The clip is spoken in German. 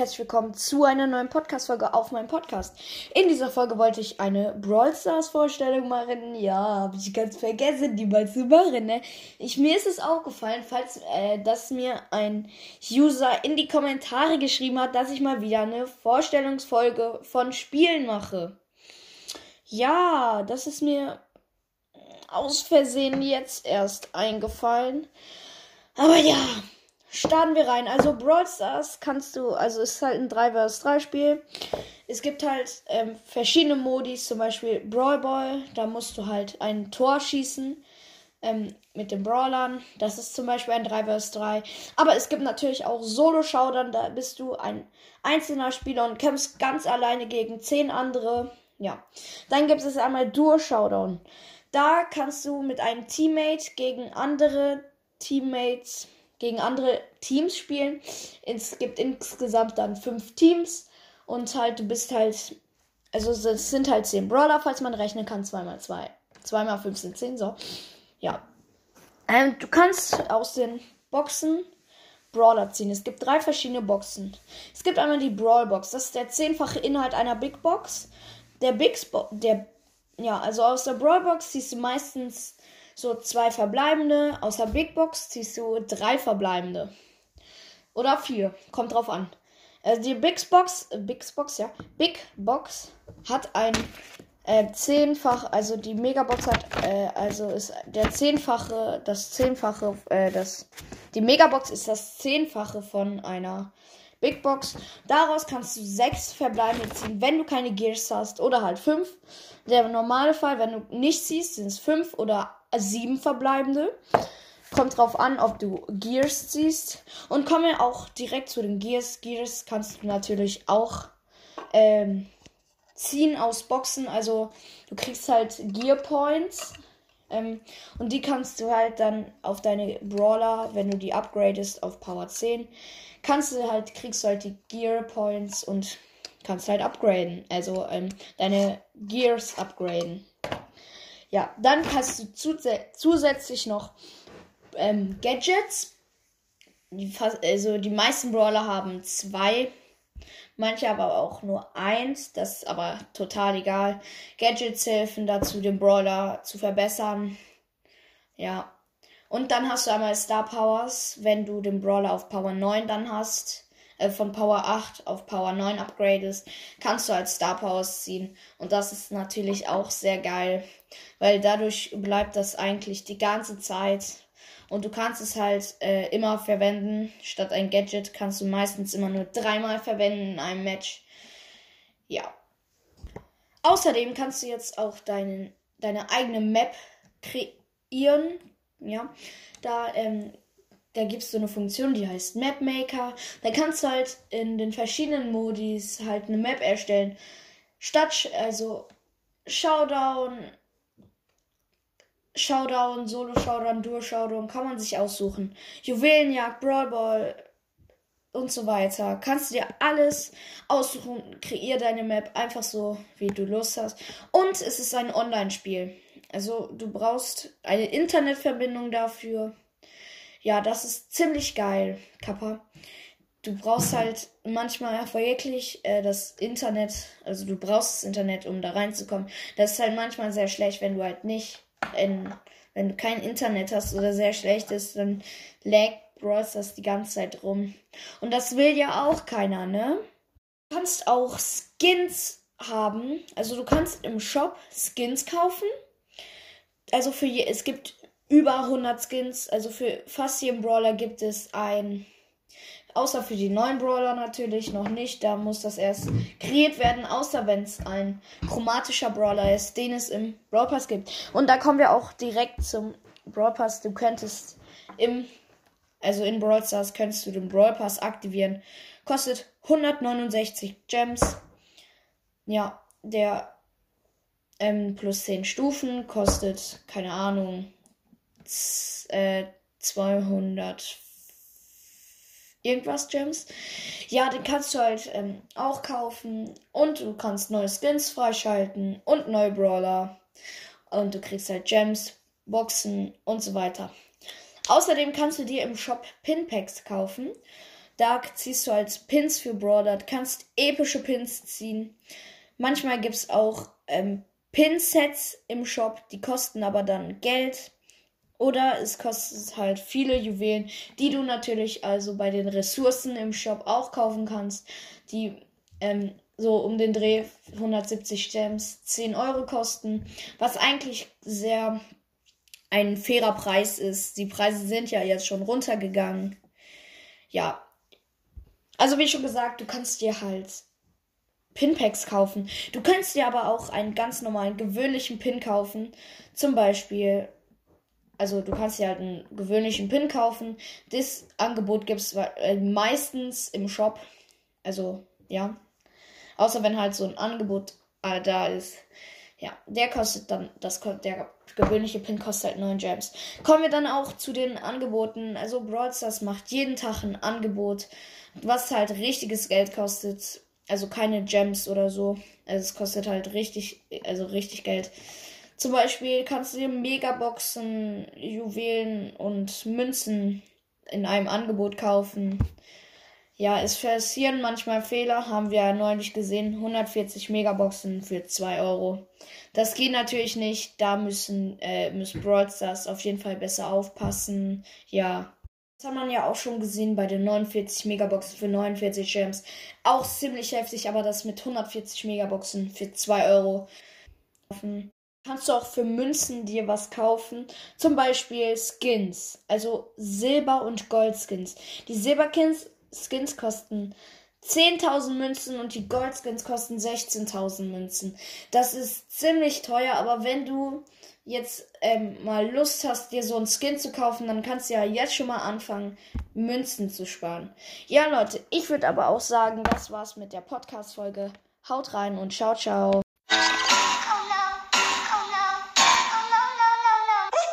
herzlich willkommen zu einer neuen Podcast-Folge auf meinem Podcast. In dieser Folge wollte ich eine Brawl Stars-Vorstellung machen. Ja, habe ich ganz vergessen, die mal zu machen. Ne? Ich, mir ist es aufgefallen, falls äh, dass mir ein User in die Kommentare geschrieben hat, dass ich mal wieder eine Vorstellungsfolge von Spielen mache. Ja, das ist mir aus Versehen jetzt erst eingefallen. Aber ja, starten wir rein. Also Brawl Stars kannst du, also es ist halt ein 3 vs 3 Spiel. Es gibt halt ähm, verschiedene Modis, zum Beispiel Brawl Ball, da musst du halt ein Tor schießen ähm, mit den Brawlern. Das ist zum Beispiel ein 3 vs 3. Aber es gibt natürlich auch Solo-Showdown, da bist du ein einzelner Spieler und kämpfst ganz alleine gegen 10 andere. Ja. Dann gibt es einmal Duo-Showdown. Da kannst du mit einem Teammate gegen andere Teammates gegen andere Teams spielen. Es gibt insgesamt dann fünf Teams und halt, du bist halt, also es sind halt zehn Brawler, falls man rechnen kann, zweimal zwei. Zweimal fünf sind zehn, so. Ja. Ähm, du kannst aus den Boxen Brawler ziehen. Es gibt drei verschiedene Boxen. Es gibt einmal die Brawl Box. Das ist der zehnfache Inhalt einer Big Box. Der Big Bo der ja, also aus der Brawl Box ziehst du meistens so zwei verbleibende. Aus der Big Box ziehst du drei verbleibende. Oder vier. Kommt drauf an. Also die Big Box, Big Box, ja. Big Box hat ein äh, zehnfach, also die Megabox hat, äh, also ist der zehnfache, das zehnfache, äh, das, die Megabox ist das zehnfache von einer Big Box. Daraus kannst du sechs Verbleibende ziehen, wenn du keine Gears hast oder halt fünf. Der normale Fall, wenn du nicht ziehst, sind es fünf oder sieben verbleibende. Kommt drauf an, ob du Gears ziehst. Und kommen wir auch direkt zu den Gears. Gears kannst du natürlich auch ähm, ziehen aus Boxen. Also du kriegst halt Gear Points. Ähm, und die kannst du halt dann auf deine Brawler, wenn du die upgradest auf Power 10, kannst du halt, kriegst du halt die Gear Points und kannst halt upgraden. Also ähm, deine Gears upgraden. Ja, dann hast du zus zusätzlich noch ähm, Gadgets. Die also die meisten Brawler haben zwei, manche aber auch nur eins. Das ist aber total egal. Gadgets helfen dazu, den Brawler zu verbessern. Ja. Und dann hast du einmal Star Powers, wenn du den Brawler auf Power 9 dann hast äh, von Power 8 auf Power 9 upgradest, kannst du als Star Powers ziehen. Und das ist natürlich auch sehr geil, weil dadurch bleibt das eigentlich die ganze Zeit. Und du kannst es halt äh, immer verwenden. Statt ein Gadget kannst du meistens immer nur dreimal verwenden in einem Match. Ja. Außerdem kannst du jetzt auch deinen, deine eigene Map kreieren. Ja. Da ähm, da gibt es so eine Funktion, die heißt Map Maker. Da kannst du halt in den verschiedenen Modis halt eine Map erstellen. Statt, also Showdown, Showdown, Solo Showdown, Duo Showdown, kann man sich aussuchen. Juwelenjagd, Brawl Ball und so weiter. Kannst du dir alles aussuchen, kreier deine Map einfach so, wie du Lust hast. Und es ist ein Online-Spiel. Also du brauchst eine Internetverbindung dafür ja, das ist ziemlich geil, Kappa. Du brauchst halt manchmal wirklich äh, das Internet, also du brauchst das Internet, um da reinzukommen. Das ist halt manchmal sehr schlecht, wenn du halt nicht, in, wenn du kein Internet hast oder sehr schlecht ist, dann lag Bros das die ganze Zeit rum. Und das will ja auch keiner, ne? Du kannst auch Skins haben. Also du kannst im Shop Skins kaufen. Also für je, es gibt über 100 Skins. Also für fast jeden Brawler gibt es ein. Außer für die neuen Brawler natürlich noch nicht. Da muss das erst kreiert werden, außer wenn es ein chromatischer Brawler ist, den es im Brawl Pass gibt. Und da kommen wir auch direkt zum Brawl Pass. Du könntest im, also in Brawl Stars könntest du den Brawl Pass aktivieren. Kostet 169 Gems. Ja, der ähm, plus 10 Stufen kostet, keine Ahnung, äh, 200 irgendwas Gems. Ja, den kannst du halt ähm, auch kaufen und du kannst neue Skins freischalten und neue Brawler und du kriegst halt Gems, Boxen und so weiter. Außerdem kannst du dir im Shop Pinpacks kaufen. Da ziehst du als Pins für Brawler, kannst epische Pins ziehen. Manchmal gibt es auch ähm, Pin-Sets im Shop, die kosten aber dann Geld. Oder es kostet halt viele Juwelen, die du natürlich also bei den Ressourcen im Shop auch kaufen kannst, die ähm, so um den Dreh 170 Gems 10 Euro kosten, was eigentlich sehr ein fairer Preis ist. Die Preise sind ja jetzt schon runtergegangen. Ja. Also wie schon gesagt, du kannst dir halt Pinpacks kaufen. Du kannst dir aber auch einen ganz normalen, gewöhnlichen Pin kaufen. Zum Beispiel, also du kannst dir halt einen gewöhnlichen Pin kaufen. Das Angebot gibt es äh, meistens im Shop. Also, ja. Außer wenn halt so ein Angebot äh, da ist. Ja, der kostet dann, das der gewöhnliche Pin kostet halt 9 Gems. Kommen wir dann auch zu den Angeboten. Also Brawl Stars macht jeden Tag ein Angebot, was halt richtiges Geld kostet. Also keine Gems oder so. Also es kostet halt richtig, also richtig Geld. Zum Beispiel kannst du dir Megaboxen, Juwelen und Münzen in einem Angebot kaufen. Ja, es passieren manchmal Fehler, haben wir ja neulich gesehen. 140 Megaboxen für 2 Euro. Das geht natürlich nicht. Da müssen, äh, müssen Brawl Stars auf jeden Fall besser aufpassen. Ja. Das hat man ja auch schon gesehen bei den 49 Megaboxen für 49 Gems. Auch ziemlich heftig, aber das mit 140 Megaboxen für 2 Euro. Kannst du auch für Münzen dir was kaufen. Zum Beispiel Skins. Also Silber- und Goldskins. Die Silberskins Skins kosten 10.000 Münzen und die Goldskins kosten 16.000 Münzen. Das ist ziemlich teuer, aber wenn du jetzt ähm, mal Lust hast, dir so einen Skin zu kaufen, dann kannst du ja jetzt schon mal anfangen, Münzen zu sparen. Ja, Leute, ich würde aber auch sagen, das war's mit der Podcast-Folge. Haut rein und ciao, ciao.